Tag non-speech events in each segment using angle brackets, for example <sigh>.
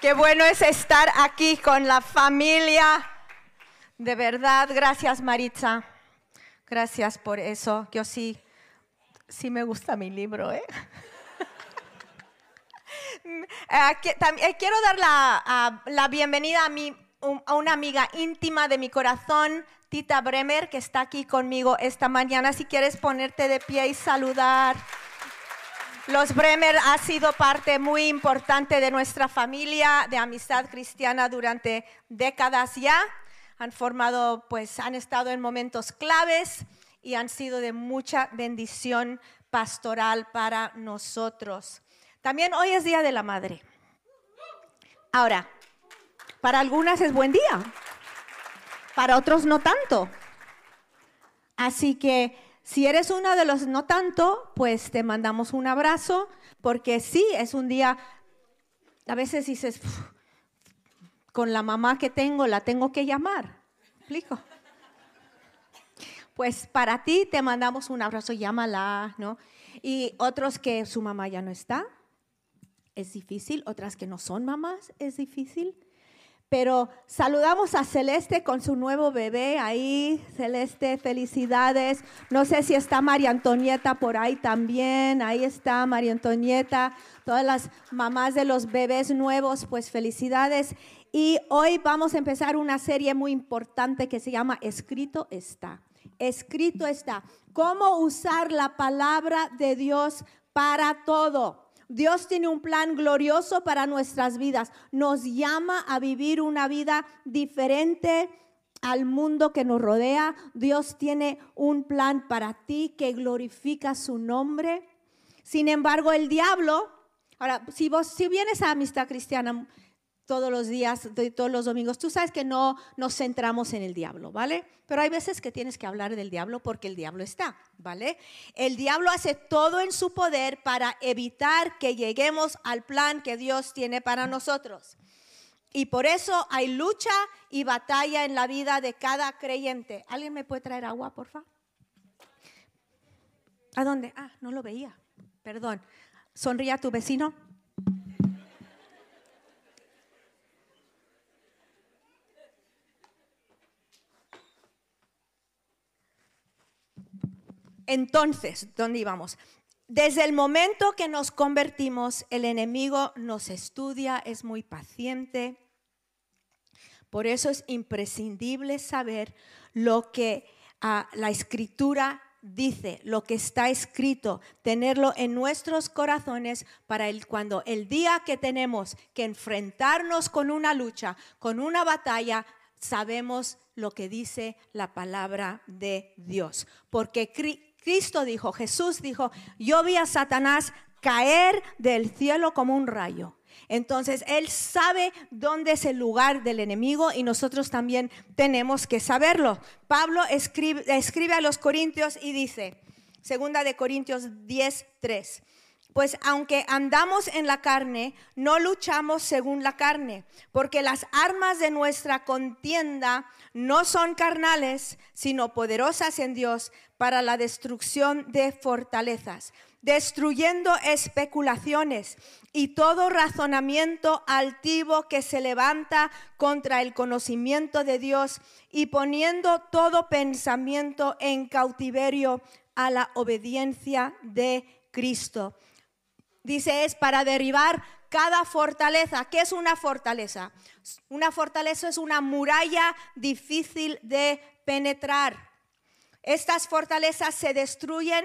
Qué bueno es estar aquí con la familia. De verdad, gracias Maritza. Gracias por eso. Yo sí, sí me gusta mi libro, ¿eh? <laughs> Eh, eh, quiero dar la, bienvenida a, mi, a una amiga íntima de mi corazón, Tita Bremer, que está aquí conmigo esta mañana. Si quieres ponerte de pie y saludar. Los Bremer ha sido parte muy importante de nuestra familia de amistad cristiana durante décadas ya. Han formado, pues han estado en momentos claves y han sido de mucha bendición pastoral para nosotros. También hoy es Día de la Madre. Ahora, para algunas es buen día, para otros no tanto. Así que si eres uno de los no tanto, pues te mandamos un abrazo, porque sí, es un día, a veces dices, con la mamá que tengo la tengo que llamar. ¿Explico? Pues para ti te mandamos un abrazo, llámala, ¿no? Y otros que su mamá ya no está, es difícil, otras que no son mamás, es difícil. Pero saludamos a Celeste con su nuevo bebé ahí. Celeste, felicidades. No sé si está María Antonieta por ahí también. Ahí está María Antonieta. Todas las mamás de los bebés nuevos, pues felicidades. Y hoy vamos a empezar una serie muy importante que se llama Escrito está. Escrito está. ¿Cómo usar la palabra de Dios para todo? Dios tiene un plan glorioso para nuestras vidas. Nos llama a vivir una vida diferente al mundo que nos rodea. Dios tiene un plan para ti que glorifica su nombre. Sin embargo, el diablo, ahora, si vos, si vienes a Amistad Cristiana todos los días, todos los domingos. Tú sabes que no nos centramos en el diablo, ¿vale? Pero hay veces que tienes que hablar del diablo porque el diablo está, ¿vale? El diablo hace todo en su poder para evitar que lleguemos al plan que Dios tiene para nosotros. Y por eso hay lucha y batalla en la vida de cada creyente. ¿Alguien me puede traer agua, por favor? ¿A dónde? Ah, no lo veía. Perdón. Sonría a tu vecino. Entonces, ¿dónde íbamos? Desde el momento que nos convertimos, el enemigo nos estudia, es muy paciente. Por eso es imprescindible saber lo que ah, la escritura dice, lo que está escrito, tenerlo en nuestros corazones para cuando el día que tenemos que enfrentarnos con una lucha, con una batalla, sabemos lo que dice la palabra de Dios. Porque Cristo dijo, Jesús dijo, yo vi a Satanás caer del cielo como un rayo. Entonces, Él sabe dónde es el lugar del enemigo y nosotros también tenemos que saberlo. Pablo escribe, escribe a los Corintios y dice, segunda de Corintios 10, 3. Pues aunque andamos en la carne, no luchamos según la carne, porque las armas de nuestra contienda no son carnales, sino poderosas en Dios para la destrucción de fortalezas, destruyendo especulaciones y todo razonamiento altivo que se levanta contra el conocimiento de Dios y poniendo todo pensamiento en cautiverio a la obediencia de Cristo Dice, es para derribar cada fortaleza. ¿Qué es una fortaleza? Una fortaleza es una muralla difícil de penetrar. Estas fortalezas se destruyen,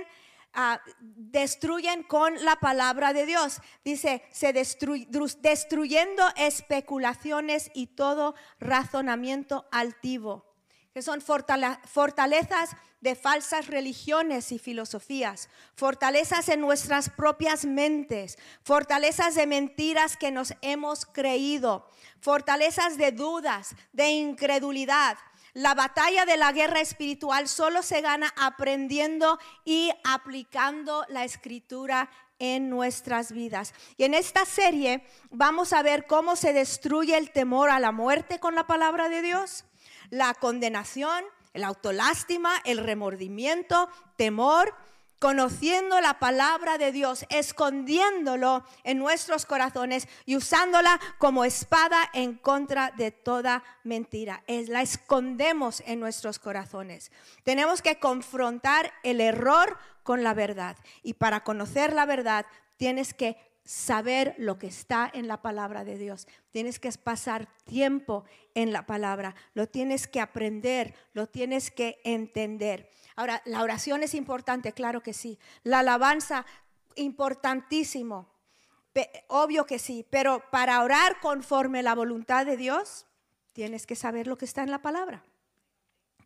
ah, destruyen con la palabra de Dios. Dice, se destruyendo especulaciones y todo razonamiento altivo que son fortalezas de falsas religiones y filosofías, fortalezas en nuestras propias mentes, fortalezas de mentiras que nos hemos creído, fortalezas de dudas, de incredulidad. La batalla de la guerra espiritual solo se gana aprendiendo y aplicando la escritura en nuestras vidas. Y en esta serie vamos a ver cómo se destruye el temor a la muerte con la palabra de Dios la condenación, el autolástima, el remordimiento, temor, conociendo la palabra de Dios, escondiéndolo en nuestros corazones y usándola como espada en contra de toda mentira. Es, la escondemos en nuestros corazones. Tenemos que confrontar el error con la verdad. Y para conocer la verdad tienes que saber lo que está en la palabra de Dios. Tienes que pasar tiempo en la palabra. Lo tienes que aprender, lo tienes que entender. Ahora, la oración es importante, claro que sí. La alabanza, importantísimo. Obvio que sí, pero para orar conforme la voluntad de Dios, tienes que saber lo que está en la palabra.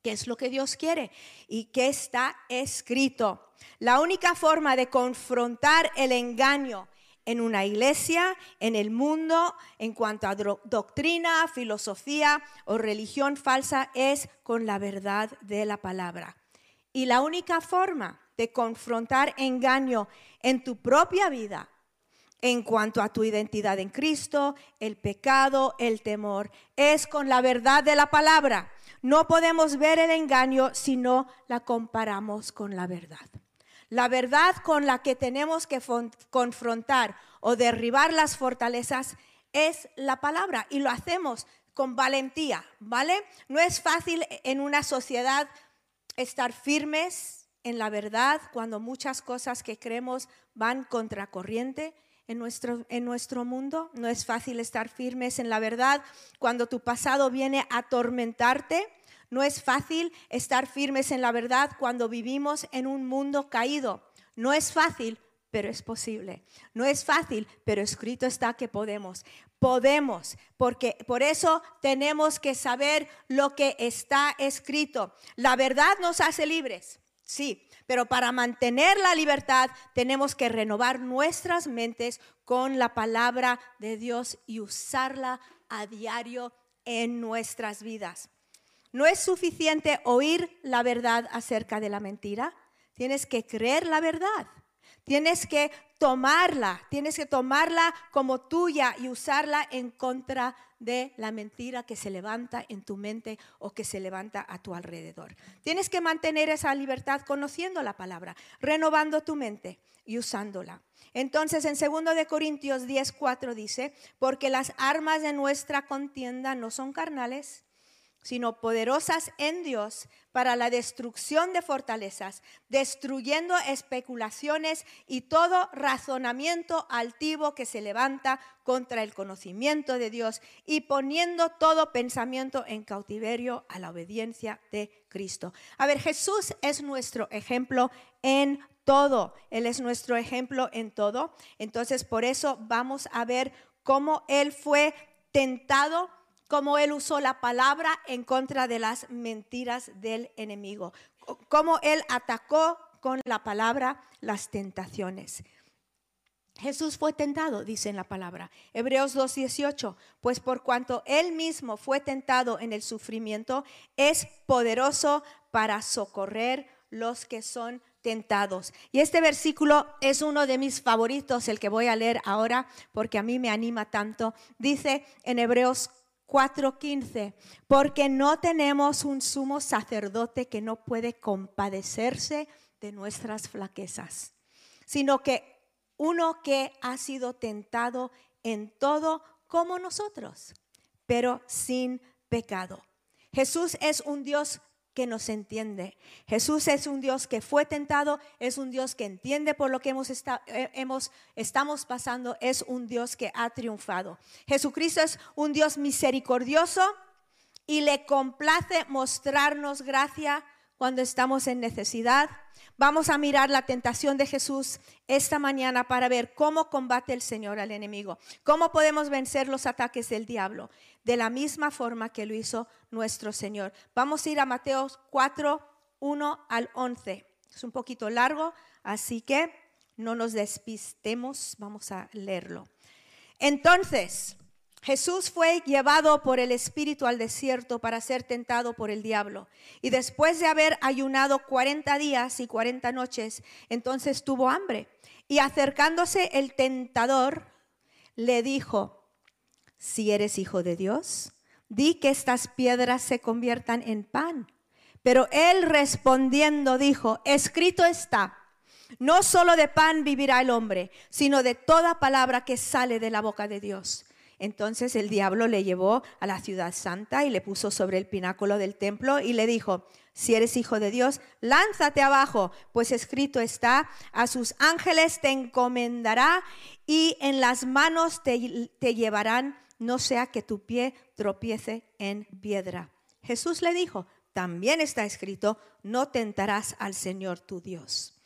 ¿Qué es lo que Dios quiere? ¿Y qué está escrito? La única forma de confrontar el engaño en una iglesia, en el mundo, en cuanto a doctrina, filosofía o religión falsa, es con la verdad de la palabra. Y la única forma de confrontar engaño en tu propia vida, en cuanto a tu identidad en Cristo, el pecado, el temor, es con la verdad de la palabra. No podemos ver el engaño si no la comparamos con la verdad. La verdad con la que tenemos que confrontar o derribar las fortalezas es la palabra y lo hacemos con valentía, ¿vale? No es fácil en una sociedad estar firmes en la verdad cuando muchas cosas que creemos van contracorriente en nuestro, en nuestro mundo. No es fácil estar firmes en la verdad cuando tu pasado viene a atormentarte no es fácil estar firmes en la verdad cuando vivimos en un mundo caído. No es fácil, pero es posible. No es fácil, pero escrito está que podemos. Podemos, porque por eso tenemos que saber lo que está escrito. La verdad nos hace libres, sí, pero para mantener la libertad tenemos que renovar nuestras mentes con la palabra de Dios y usarla a diario en nuestras vidas. No es suficiente oír la verdad acerca de la mentira, tienes que creer la verdad. Tienes que tomarla, tienes que tomarla como tuya y usarla en contra de la mentira que se levanta en tu mente o que se levanta a tu alrededor. Tienes que mantener esa libertad conociendo la palabra, renovando tu mente y usándola. Entonces en 2 de Corintios 10:4 dice, "Porque las armas de nuestra contienda no son carnales, sino poderosas en Dios para la destrucción de fortalezas, destruyendo especulaciones y todo razonamiento altivo que se levanta contra el conocimiento de Dios y poniendo todo pensamiento en cautiverio a la obediencia de Cristo. A ver, Jesús es nuestro ejemplo en todo, Él es nuestro ejemplo en todo. Entonces, por eso vamos a ver cómo Él fue tentado cómo él usó la palabra en contra de las mentiras del enemigo, cómo él atacó con la palabra las tentaciones. Jesús fue tentado, dice en la palabra. Hebreos 2.18, pues por cuanto él mismo fue tentado en el sufrimiento, es poderoso para socorrer los que son tentados. Y este versículo es uno de mis favoritos, el que voy a leer ahora, porque a mí me anima tanto. Dice en Hebreos 4:15, porque no tenemos un sumo sacerdote que no puede compadecerse de nuestras flaquezas, sino que uno que ha sido tentado en todo como nosotros, pero sin pecado. Jesús es un Dios que nos entiende. Jesús es un Dios que fue tentado, es un Dios que entiende por lo que hemos, eh, hemos estamos pasando, es un Dios que ha triunfado. Jesucristo es un Dios misericordioso y le complace mostrarnos gracia cuando estamos en necesidad. Vamos a mirar la tentación de Jesús esta mañana para ver cómo combate el Señor al enemigo, cómo podemos vencer los ataques del diablo de la misma forma que lo hizo nuestro Señor. Vamos a ir a Mateo 4, 1 al 11. Es un poquito largo, así que no nos despistemos, vamos a leerlo. Entonces, Jesús fue llevado por el Espíritu al desierto para ser tentado por el diablo. Y después de haber ayunado 40 días y 40 noches, entonces tuvo hambre. Y acercándose el tentador, le dijo, si eres hijo de Dios, di que estas piedras se conviertan en pan. Pero él respondiendo dijo, escrito está, No solo de pan vivirá el hombre, sino de toda palabra que sale de la boca de Dios. Entonces el diablo le llevó a la ciudad santa y le puso sobre el pináculo del templo y le dijo, si eres hijo de Dios, lánzate abajo, pues escrito está, a sus ángeles te encomendará y en las manos te, te llevarán, no sea que tu pie tropiece en piedra. Jesús le dijo, también está escrito, no tentarás al Señor tu Dios.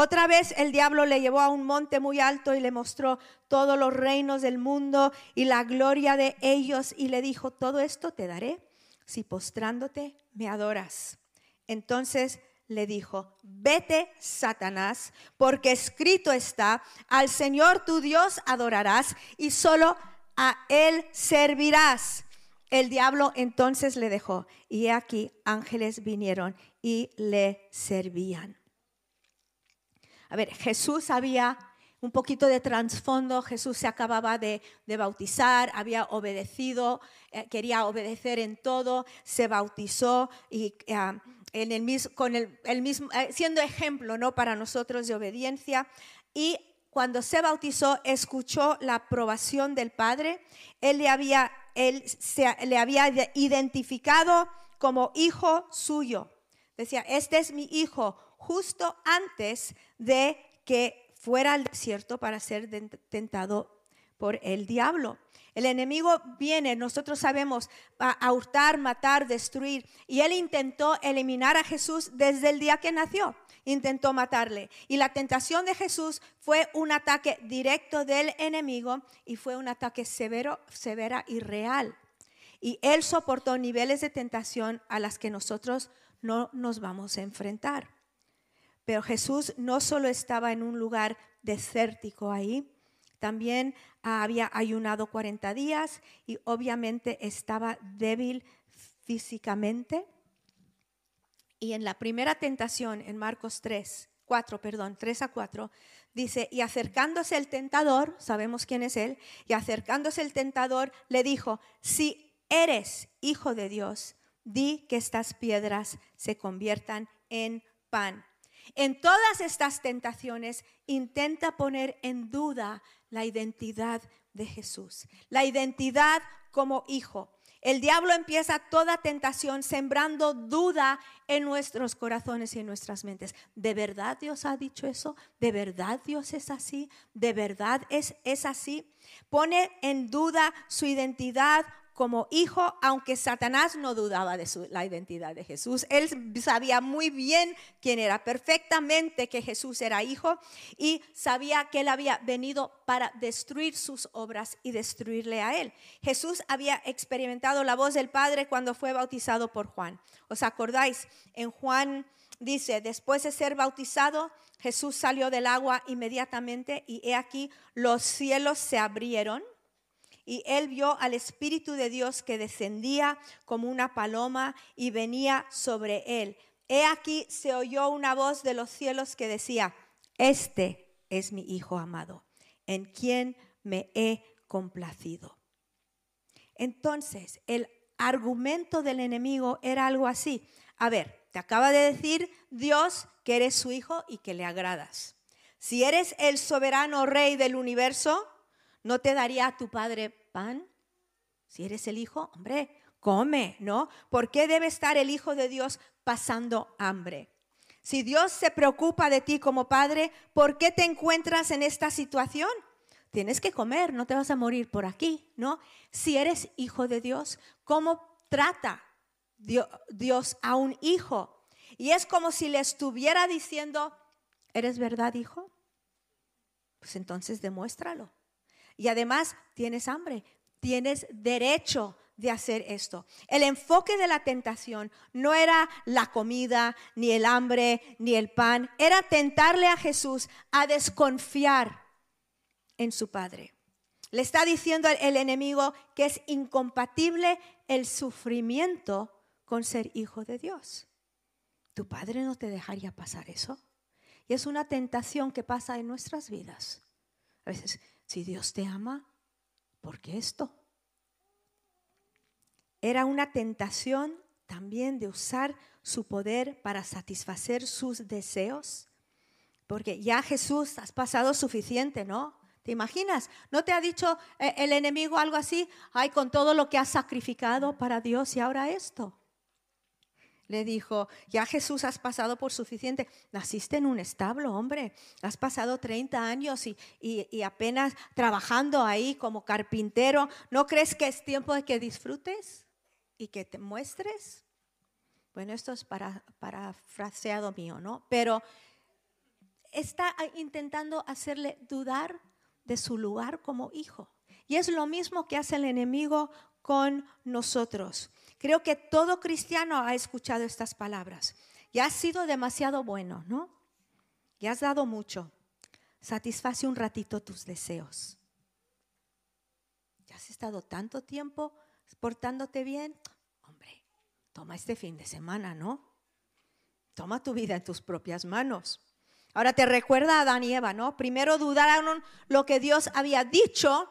Otra vez el diablo le llevó a un monte muy alto y le mostró todos los reinos del mundo y la gloria de ellos y le dijo, todo esto te daré si postrándote me adoras. Entonces le dijo, vete, Satanás, porque escrito está, al Señor tu Dios adorarás y solo a Él servirás. El diablo entonces le dejó y aquí ángeles vinieron y le servían. A ver, Jesús había un poquito de trasfondo, Jesús se acababa de, bautizar, había obedecido, eh, quería obedecer en todo, se bautizó y ah, en el, con el, mismo, eh, siendo ejemplo ¿no? para nosotros de obediencia. Y cuando se bautizó, escuchó la aprobación del Padre, él le había, él se, le había identificado como hijo suyo. Decía, este es mi hijo, justo antes de que fuera al desierto para ser tentado por el diablo. El enemigo viene, nosotros sabemos, a hurtar, matar, destruir. Y él intentó eliminar a Jesús desde el día que nació. Intentó matarle. Y la tentación de Jesús fue un ataque directo del enemigo y fue un ataque severo, severa y real. Y él soportó niveles de tentación a las que nosotros no nos vamos a enfrentar. Pero Jesús no solo estaba en un lugar desértico ahí, también había ayunado 40 días y obviamente estaba débil físicamente. Y en la primera tentación, en Marcos 3, 4, perdón, 3 a 4, dice, y acercándose el tentador, sabemos quién es él, y acercándose el tentador le dijo, si eres hijo de Dios, di que estas piedras se conviertan en pan. En todas estas tentaciones intenta poner en duda la identidad de Jesús, la identidad como hijo. El diablo empieza toda tentación sembrando duda en nuestros corazones y en nuestras mentes. ¿De verdad Dios ha dicho eso? ¿De verdad Dios es así? ¿De verdad es, es así? Pone en duda su identidad como hijo, aunque Satanás no dudaba de la identidad de Jesús. Él sabía muy bien quién era, perfectamente que Jesús era hijo y sabía que él había venido para destruir sus obras y destruirle a él. Jesús había experimentado la voz del Padre cuando fue bautizado por Juan. ¿Os acordáis? En Juan dice, después de ser bautizado, Jesús salió del agua inmediatamente y he aquí los cielos se abrieron y él vio al Espíritu de Dios que descendía como una paloma y venía sobre él. He aquí se oyó una voz de los cielos que decía, este es mi Hijo amado, en quien me he complacido. Entonces, el argumento del enemigo era algo así. A ver, te acaba de decir Dios que eres su hijo y que le agradas. Si eres el soberano rey del universo, ¿no te daría tu padre pan? Si eres el hijo, hombre, come, ¿no? ¿Por qué debe estar el hijo de Dios pasando hambre? Si Dios se preocupa de ti como padre, ¿por qué te encuentras en esta situación? Tienes que comer, no te vas a morir por aquí, ¿no? Si eres hijo de Dios, ¿cómo trata Dios a un hijo? Y es como si le estuviera diciendo, ¿eres verdad, hijo? Pues entonces demuéstralo. Y además tienes hambre, tienes derecho de hacer esto. El enfoque de la tentación no era la comida, ni el hambre, ni el pan, era tentarle a Jesús a desconfiar en su Padre. Le está diciendo el enemigo que es incompatible el sufrimiento con ser hijo de Dios. Tu Padre no te dejaría pasar eso. Y es una tentación que pasa en nuestras vidas. A veces si Dios te ama, ¿por qué esto? Era una tentación también de usar su poder para satisfacer sus deseos, Porque ya Jesús has pasado suficiente, ¿no? ¿Te imaginas? ¿No te ha dicho eh, el enemigo algo así? Ay, con todo lo que has sacrificado para Dios y ahora esto. Le dijo, ya Jesús has pasado por suficiente. Naciste en un establo, hombre. Has pasado 30 años y, y apenas trabajando ahí como carpintero. ¿No crees que es tiempo de que disfrutes y que te muestres? Bueno, esto es para, parafraseado mío, ¿no? Pero está intentando hacerle dudar de su lugar como hijo. Y es lo mismo que hace el enemigo con nosotros. Creo que todo cristiano ha escuchado estas palabras. Ya has sido demasiado bueno, ¿no? Ya has dado mucho. Satisface un ratito tus deseos. Ya has estado tanto tiempo portándote bien. Hombre, toma este fin de semana, ¿no? Toma tu vida en tus propias manos. Ahora te recuerda a Adán y Eva, ¿no? Primero dudaron lo que Dios había dicho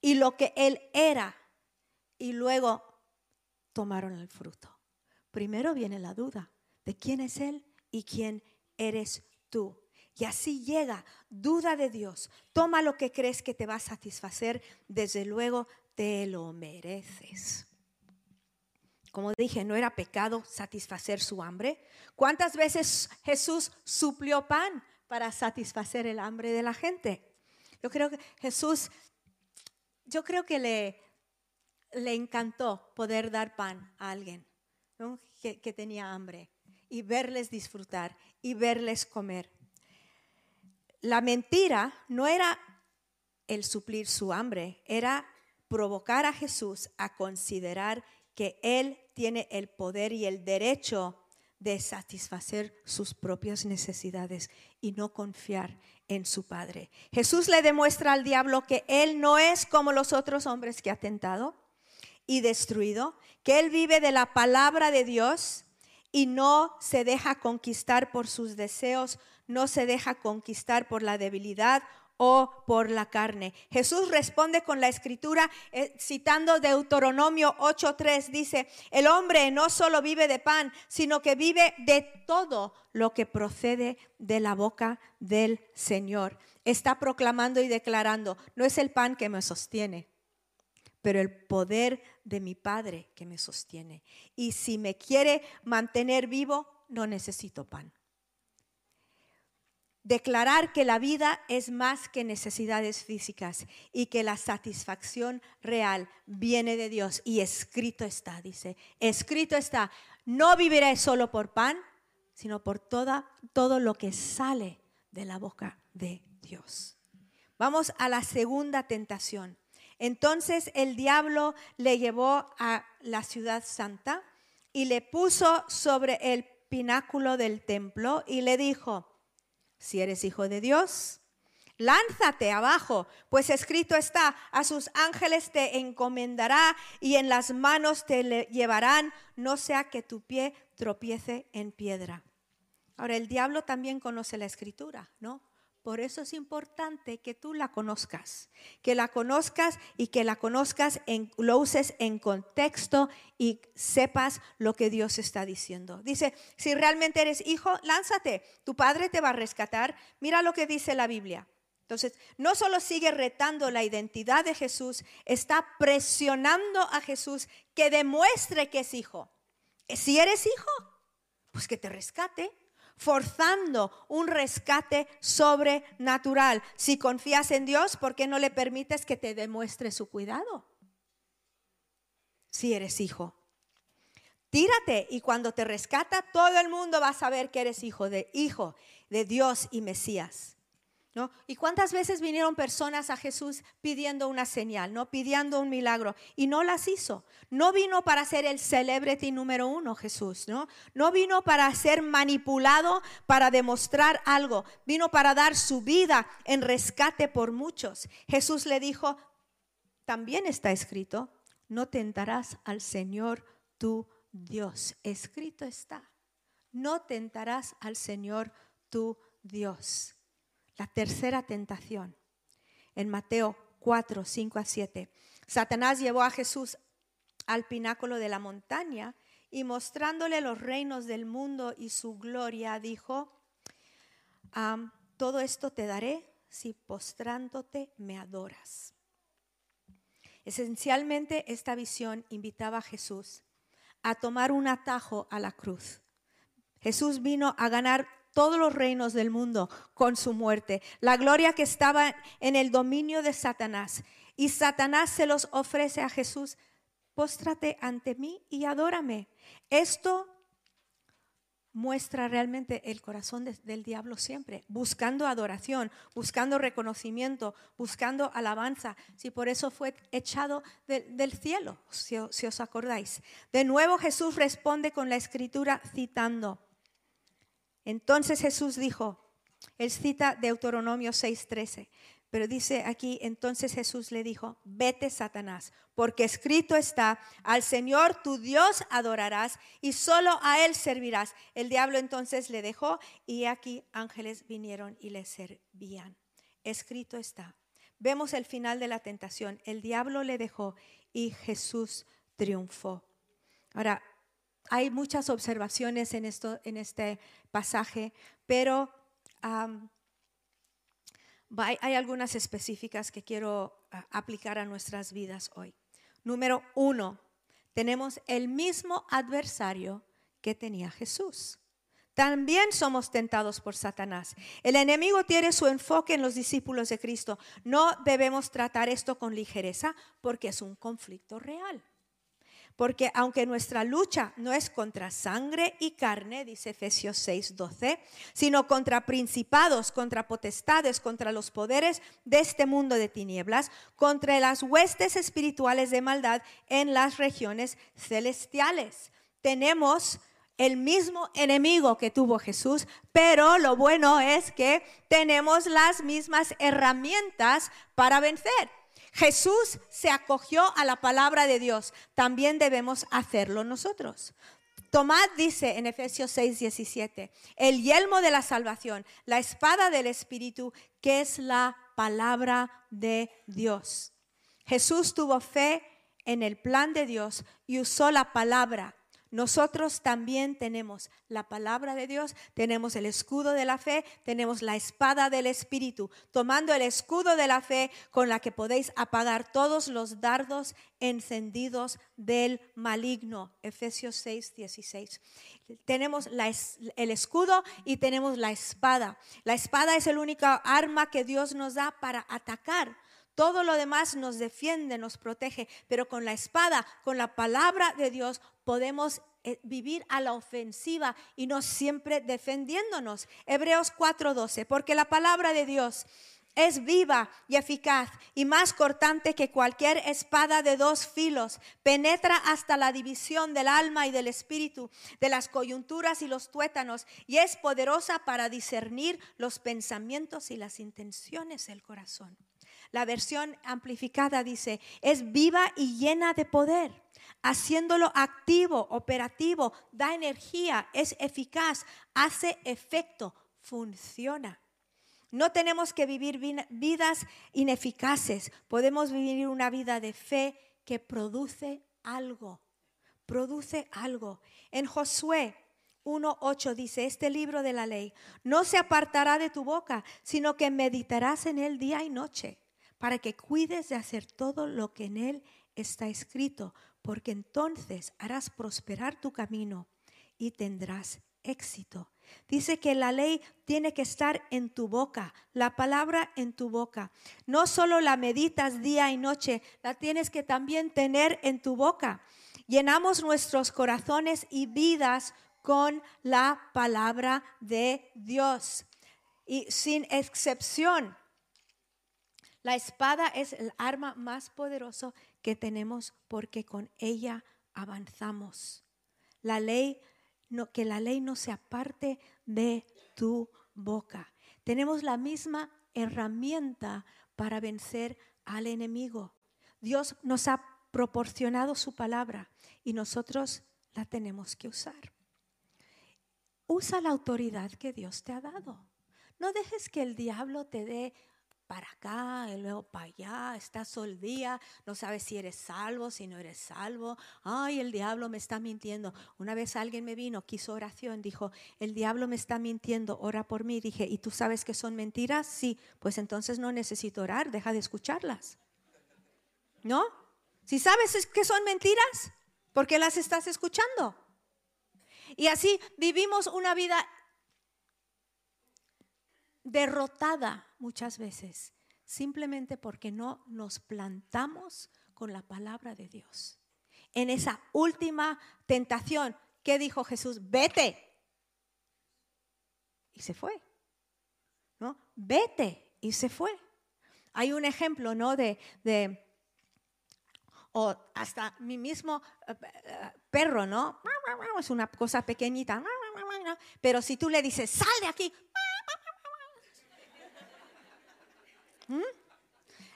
y lo que Él era. Y luego tomaron el fruto. Primero viene la duda de quién es Él y quién eres tú. Y así llega duda de Dios. Toma lo que crees que te va a satisfacer. Desde luego te lo mereces. Como dije, no era pecado satisfacer su hambre. ¿Cuántas veces Jesús suplió pan para satisfacer el hambre de la gente? Yo creo que Jesús, yo creo que le, le encantó poder dar pan a alguien que, tenía hambre y verles disfrutar y verles comer. La mentira no era el suplir su hambre, era provocar a Jesús a considerar que Él tiene el poder y el derecho de satisfacer sus propias necesidades y no confiar en su Padre. Jesús le demuestra al diablo que Él no es como los otros hombres que ha tentado y destruido, que Él vive de la palabra de Dios y no se deja conquistar por sus deseos, no se deja conquistar por la debilidad o por la carne. Jesús responde con la escritura, eh, citando Deuteronomio 8:3, dice, el hombre no solo vive de pan, sino que vive de todo lo que procede de la boca del Señor. Está proclamando y declarando, no es el pan que me sostiene, pero el poder de mi Padre que me sostiene. Y si me quiere mantener vivo, no necesito pan declarar que la vida es más que necesidades físicas y que la satisfacción real viene de Dios. Y escrito está, dice, escrito está, no viviré solo por pan, sino por toda, todo lo que sale de la boca de Dios. Vamos a la segunda tentación. Entonces el diablo le llevó a la ciudad santa y le puso sobre el pináculo del templo y le dijo, si eres hijo de Dios, lánzate abajo, pues escrito está, a sus ángeles te encomendará y en las manos te llevarán, no sea que tu pie tropiece en piedra. Ahora, el diablo también conoce la escritura, ¿no? Por eso es importante que tú la conozcas, que la conozcas y que la conozcas, en, lo uses en contexto y sepas lo que Dios está diciendo. Dice, si realmente eres hijo, lánzate, tu padre te va a rescatar. Mira lo que dice la Biblia. Entonces, no solo sigue retando la identidad de Jesús, está presionando a Jesús que demuestre que es hijo. Si eres hijo, pues que te rescate forzando un rescate sobrenatural. Si confías en Dios, ¿por qué no le permites que te demuestre su cuidado? Si eres hijo. Tírate y cuando te rescata, todo el mundo va a saber que eres hijo de hijo de Dios y Mesías. ¿Y cuántas veces vinieron personas a Jesús pidiendo una señal, ¿no? Pidiendo un milagro y no las hizo. No vino para ser el celebrity número uno Jesús, ¿no? No vino para ser manipulado, para demostrar algo. Vino para dar su vida en rescate por muchos. Jesús le dijo, también está escrito, no tentarás al Señor tu Dios. Escrito está, no tentarás al Señor tu Dios. La tercera tentación, en Mateo 4, 5 a 7. Satanás llevó a Jesús al pináculo de la montaña y mostrándole los reinos del mundo y su gloria, dijo, todo esto te daré si postrándote me adoras. Esencialmente esta visión invitaba a Jesús a tomar un atajo a la cruz. Jesús vino a ganar todos los reinos del mundo con su muerte, la gloria que estaba en el dominio de Satanás. Y Satanás se los ofrece a Jesús, póstrate ante mí y adórame. Esto muestra realmente el corazón del diablo siempre, buscando adoración, buscando reconocimiento, buscando alabanza. Si por eso fue echado del cielo, si, si os acordáis. De nuevo Jesús responde con la escritura citando. Entonces Jesús dijo, él cita Deuteronomio 6:13, pero dice aquí, entonces Jesús le dijo, vete Satanás, porque escrito está, al Señor tu Dios adorarás y solo a Él servirás. El diablo entonces le dejó y aquí ángeles vinieron y le servían. Escrito está. Vemos el final de la tentación. El diablo le dejó y Jesús triunfó. Ahora, hay muchas observaciones en, esto, en este pasaje, pero hay algunas específicas que quiero ah, aplicar a nuestras vidas hoy. Número uno, tenemos el mismo adversario que tenía Jesús. También somos tentados por Satanás. El enemigo tiene su enfoque en los discípulos de Cristo. No debemos tratar esto con ligereza porque es un conflicto real. Porque aunque nuestra lucha no es contra sangre y carne, dice Efesios 6, 12, sino contra principados, contra potestades, contra los poderes de este mundo de tinieblas, contra las huestes espirituales de maldad en las regiones celestiales. Tenemos el mismo enemigo que tuvo Jesús, pero lo bueno es que tenemos las mismas herramientas para vencer. Jesús se acogió a la palabra de Dios, también debemos hacerlo nosotros. Tomad dice en Efesios 6, 17, el yelmo de la salvación, la espada del Espíritu, que es la palabra de Dios. Jesús tuvo fe en el plan de Dios y usó la palabra nosotros también tenemos la palabra de Dios, tenemos el escudo de la fe, tenemos la espada del Espíritu, tomando el escudo de la fe con la que podéis apagar todos los dardos encendidos del maligno. Efesios 6, 16. Tenemos el escudo y tenemos la espada. La espada es el único arma que Dios nos da para atacar. Todo lo demás nos defiende, nos protege, pero con la espada, con la palabra de Dios, podemos eh, vivir a la ofensiva y no siempre defendiéndonos. Hebreos 4:12, porque la palabra de Dios es viva y eficaz y más cortante que cualquier espada de dos filos. Penetra hasta la división del alma y del espíritu, de las coyunturas y los tuétanos, y es poderosa para discernir los pensamientos y las intenciones del corazón. La versión amplificada dice, es viva y llena de poder haciéndolo activo, operativo, da energía, es eficaz, hace efecto, funciona. No tenemos que vivir vidas ineficaces, podemos vivir una vida de fe que produce algo, produce algo. En Josué 1.8 dice, este libro de la ley no se apartará de tu boca, sino que meditarás en él día y noche, para que cuides de hacer todo lo que en él está escrito, porque entonces harás prosperar tu camino y tendrás éxito. Dice que la ley tiene que estar en tu boca, la palabra en tu boca. No solo la meditas día y noche, la tienes que también tener en tu boca. Llenamos nuestros corazones y vidas con la palabra de Dios. Y sin excepción, la espada es el arma más poderosa que tenemos porque con ella avanzamos. La ley, que la ley no se aparte de tu boca. Tenemos la misma herramienta para vencer al enemigo. Dios nos ha proporcionado su palabra y nosotros la tenemos que usar. Usa la autoridad que Dios te ha dado. No dejes que el diablo te dé para acá y luego para allá, estás todo el día, no sabes si eres salvo, si no eres salvo. Ay, el diablo me está mintiendo. Una vez alguien me vino, quiso oración, dijo, el diablo me está mintiendo, ora por mí. Dije, ¿y tú sabes que son mentiras? Sí, pues entonces no necesito orar, deja de escucharlas. ¿No? Si sabes que son mentiras, ¿por qué las estás escuchando? Y así vivimos una vida derrotada muchas veces, simplemente porque no nos plantamos con la palabra de Dios. En esa última tentación, ¿qué dijo Jesús? Vete. Y se fue. ¿No? Vete y se fue. Hay un ejemplo, ¿no? De, de o hasta mi mismo eh, eh, perro, ¿no? Es una cosa pequeñita, pero si tú le dices, sal de aquí, ¿Mm?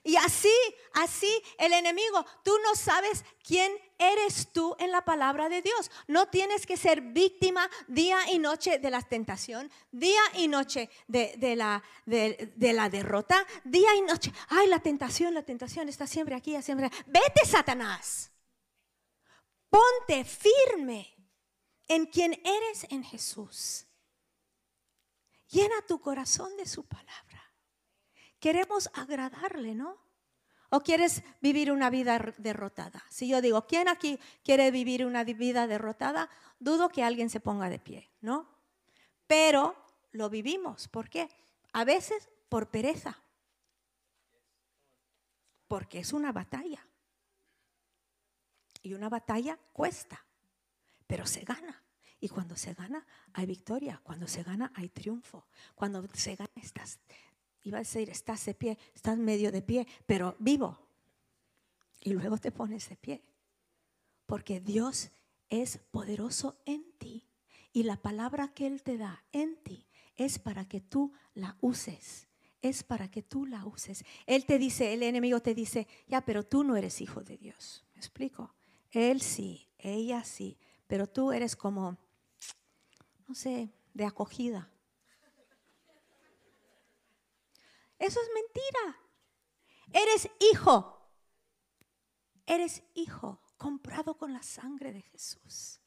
Y así, así el enemigo, tú no sabes quién eres tú en la palabra de Dios. No tienes que ser víctima día y noche de la tentación, día y noche de, la, de, la derrota, día y noche. Ay, la tentación, la tentación está siempre aquí, siempre. Vete, Satanás. Ponte firme en quien eres en Jesús. Llena tu corazón de su palabra. Queremos agradarle, ¿no? ¿O quieres vivir una vida derrotada? Si yo digo, ¿quién aquí quiere vivir una vida derrotada? Dudo que alguien se ponga de pie, ¿no? Pero lo vivimos. ¿Por qué? A veces por pereza. Porque es una batalla. Y una batalla cuesta, pero se gana. Y cuando se gana hay victoria, cuando se gana hay triunfo, cuando se gana estás, iba a decir, estás de pie, estás medio de pie, pero vivo. Y luego te pones de pie. Porque Dios es poderoso en ti. Y la palabra que Él te da en ti es para que tú la uses. Es para que tú la uses. Él te dice, el enemigo te dice, ya, pero tú no eres hijo de Dios. ¿Me explico? Él sí, ella sí, pero tú eres como, no sé, de acogida. Eso es mentira. Eres hijo. Eres hijo comprado con la sangre de Jesús.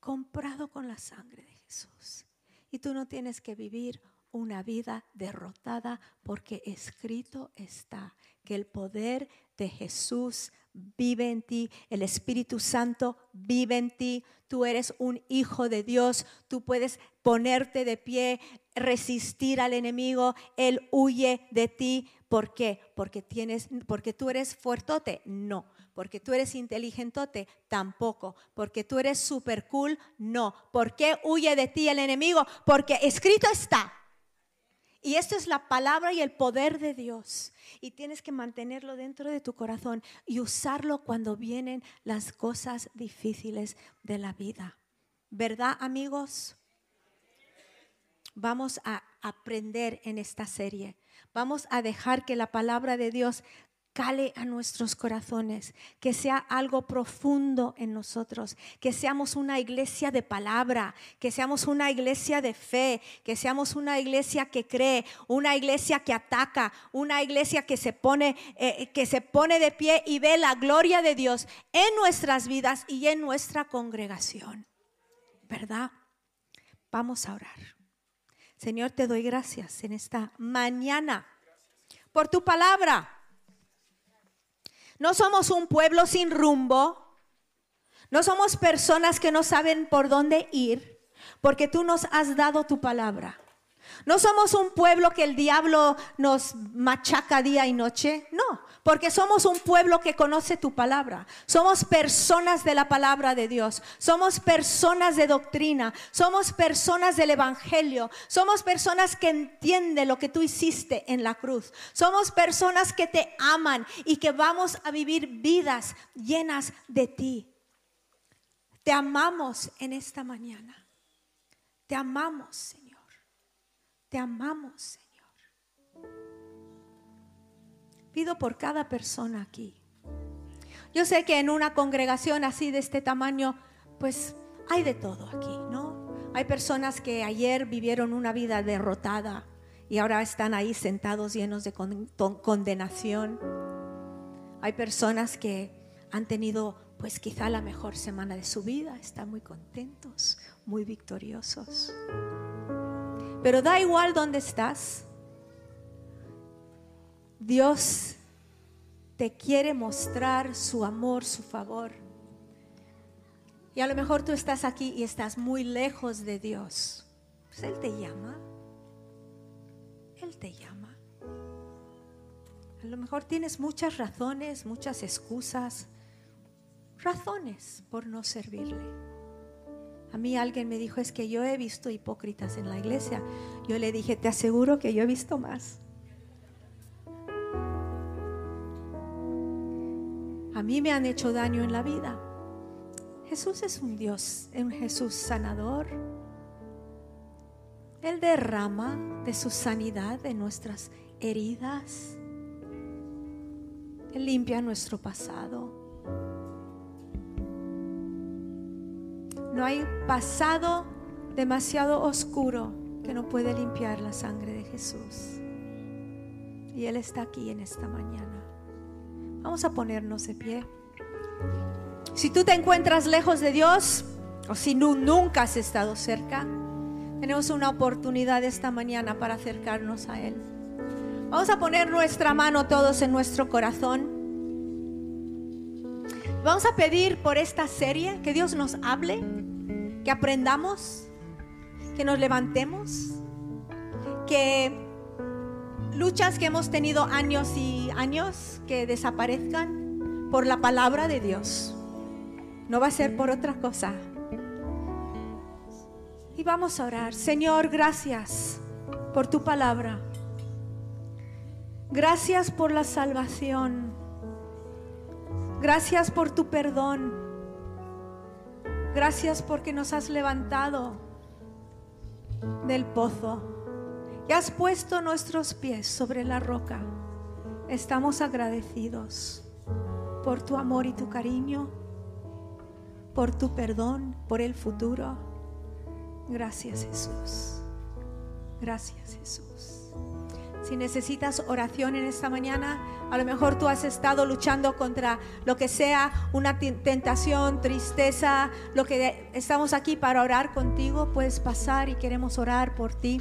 Comprado con la sangre de Jesús. Y tú no tienes que vivir una vida derrotada porque escrito está que el poder de Jesús vive en ti, el Espíritu Santo vive en ti, tú eres un hijo de Dios, tú puedes ponerte de pie, resistir al enemigo, él huye de ti. ¿Por qué? Porque tienes porque tú eres fuertote? No. Porque tú eres inteligentote? Tampoco. Porque tú eres super cool? No. ¿Por qué huye de ti el enemigo? Porque escrito está. Y esto es la palabra y el poder de Dios. Y tienes que mantenerlo dentro de tu corazón y usarlo cuando vienen las cosas difíciles de la vida. ¿Verdad, amigos? Vamos a aprender en esta serie. Vamos a dejar que la palabra de Dios cale a nuestros corazones, que sea algo profundo en nosotros, que seamos una iglesia de palabra, que seamos una iglesia de fe, que seamos una iglesia que cree, una iglesia que ataca, una iglesia que se pone, eh, que se pone de pie y ve la gloria de Dios en nuestras vidas y en nuestra congregación. ¿Verdad? Vamos a orar. Señor, te doy gracias en esta mañana por tu palabra. No somos un pueblo sin rumbo. No somos personas que no saben por dónde ir, porque tú nos has dado tu palabra. No somos un pueblo que el diablo nos machaca día y noche, no, porque somos un pueblo que conoce tu palabra. Somos personas de la palabra de Dios, somos personas de doctrina, somos personas del Evangelio, somos personas que entienden lo que tú hiciste en la cruz, somos personas que te aman y que vamos a vivir vidas llenas de ti. Te amamos en esta mañana. Te amamos, Señor. Te amamos, Señor. Por cada persona aquí. Yo sé que en una congregación así de este tamaño, pues hay de todo aquí, ¿no? Hay personas que ayer vivieron una vida derrotada y ahora están ahí sentados llenos de condenación. Hay personas que han tenido pues quizá la mejor semana de su vida, están muy contentos, muy victoriosos. Pero da igual dónde estás. Dios te quiere mostrar su amor, su favor. Y a lo mejor tú estás aquí y estás muy lejos de Dios. Pues Él te llama. Él te llama. A lo mejor tienes muchas razones, muchas excusas, razones por no servirle. A mí alguien me dijo, es que yo he visto hipócritas en la iglesia. Yo le dije, te aseguro que yo he visto más. A mí me han hecho daño en la vida. Jesús es un Dios, un Jesús sanador. Él derrama de su sanidad en nuestras heridas. Él limpia nuestro pasado. No hay pasado demasiado oscuro que no puede limpiar la sangre de Jesús. Y Él está aquí en esta mañana. Vamos a ponernos de pie. Si tú te encuentras lejos de Dios o si nunca has estado cerca, tenemos una oportunidad esta mañana para acercarnos a Él. Vamos a poner nuestra mano todos en nuestro corazón. Vamos a pedir por esta serie que Dios nos hable, que aprendamos, que nos levantemos, que luchas que hemos tenido años y años que desaparezcan por la palabra de Dios. No va a ser por otra cosa. Y vamos a orar. Señor, gracias por tu palabra. Gracias por la salvación. Gracias por tu perdón. Gracias porque nos has levantado del pozo y has puesto nuestros pies sobre la roca. Estamos agradecidos por tu amor y tu cariño por tu perdón, por el futuro. Gracias Jesús. Gracias Jesús. Si necesitas oración en esta mañana, a lo mejor tú has estado luchando contra lo que sea, una tentación, tristeza, lo que estamos aquí para orar contigo, puedes pasar y queremos orar por ti.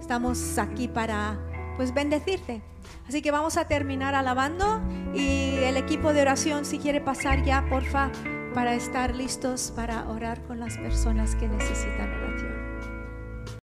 Estamos aquí para pues bendecirte. Así que vamos a terminar alabando y el equipo de oración si quiere pasar ya, porfa para estar listos para orar con las personas que necesitan oración.